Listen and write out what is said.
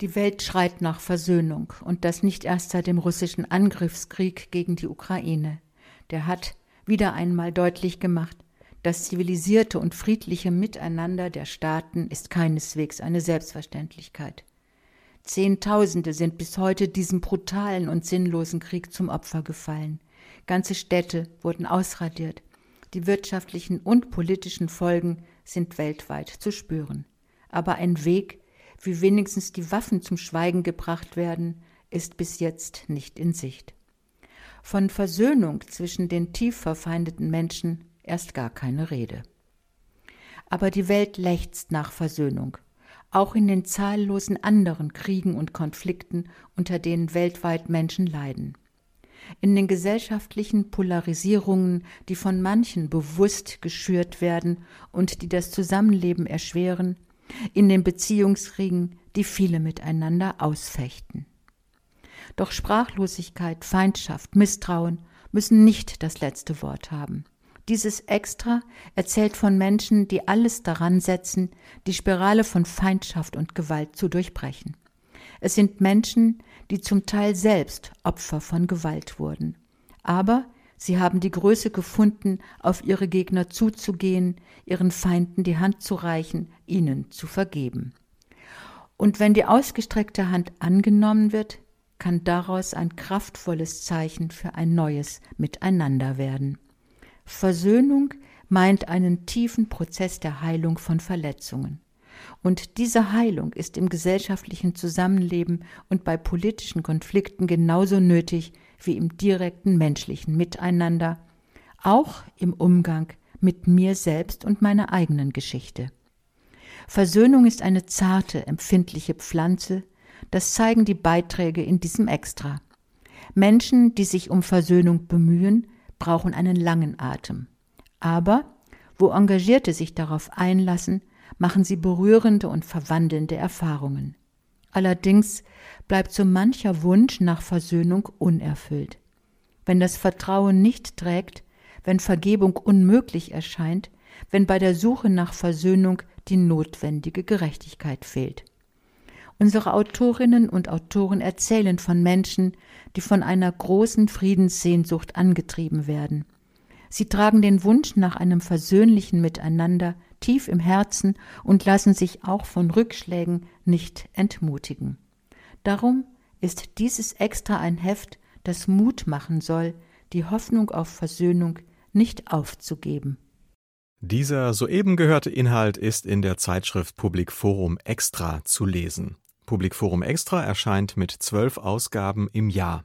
Die Welt schreit nach Versöhnung und das nicht erst seit dem russischen Angriffskrieg gegen die Ukraine. Der hat wieder einmal deutlich gemacht, das zivilisierte und friedliche Miteinander der Staaten ist keineswegs eine Selbstverständlichkeit. Zehntausende sind bis heute diesem brutalen und sinnlosen Krieg zum Opfer gefallen. Ganze Städte wurden ausradiert. Die wirtschaftlichen und politischen Folgen sind weltweit zu spüren. Aber ein Weg, wie wenigstens die Waffen zum Schweigen gebracht werden, ist bis jetzt nicht in Sicht. Von Versöhnung zwischen den tief verfeindeten Menschen erst gar keine Rede. Aber die Welt lechzt nach Versöhnung, auch in den zahllosen anderen Kriegen und Konflikten, unter denen weltweit Menschen leiden. In den gesellschaftlichen Polarisierungen, die von manchen bewusst geschürt werden und die das Zusammenleben erschweren, in den Beziehungsringen, die viele miteinander ausfechten. Doch Sprachlosigkeit, Feindschaft, Misstrauen müssen nicht das letzte Wort haben. Dieses Extra erzählt von Menschen, die alles daran setzen, die Spirale von Feindschaft und Gewalt zu durchbrechen. Es sind Menschen, die zum Teil selbst Opfer von Gewalt wurden. Aber Sie haben die Größe gefunden, auf ihre Gegner zuzugehen, ihren Feinden die Hand zu reichen, ihnen zu vergeben. Und wenn die ausgestreckte Hand angenommen wird, kann daraus ein kraftvolles Zeichen für ein neues Miteinander werden. Versöhnung meint einen tiefen Prozess der Heilung von Verletzungen. Und diese Heilung ist im gesellschaftlichen Zusammenleben und bei politischen Konflikten genauso nötig wie im direkten menschlichen Miteinander, auch im Umgang mit mir selbst und meiner eigenen Geschichte. Versöhnung ist eine zarte, empfindliche Pflanze, das zeigen die Beiträge in diesem Extra. Menschen, die sich um Versöhnung bemühen, brauchen einen langen Atem. Aber wo Engagierte sich darauf einlassen, machen sie berührende und verwandelnde Erfahrungen. Allerdings bleibt so mancher Wunsch nach Versöhnung unerfüllt. Wenn das Vertrauen nicht trägt, wenn Vergebung unmöglich erscheint, wenn bei der Suche nach Versöhnung die notwendige Gerechtigkeit fehlt. Unsere Autorinnen und Autoren erzählen von Menschen, die von einer großen Friedenssehnsucht angetrieben werden. Sie tragen den Wunsch nach einem versöhnlichen Miteinander tief im Herzen und lassen sich auch von Rückschlägen nicht entmutigen. Darum ist dieses extra ein Heft, das Mut machen soll, die Hoffnung auf Versöhnung nicht aufzugeben. Dieser soeben gehörte Inhalt ist in der Zeitschrift Public Forum Extra zu lesen. Public Forum Extra erscheint mit zwölf Ausgaben im Jahr.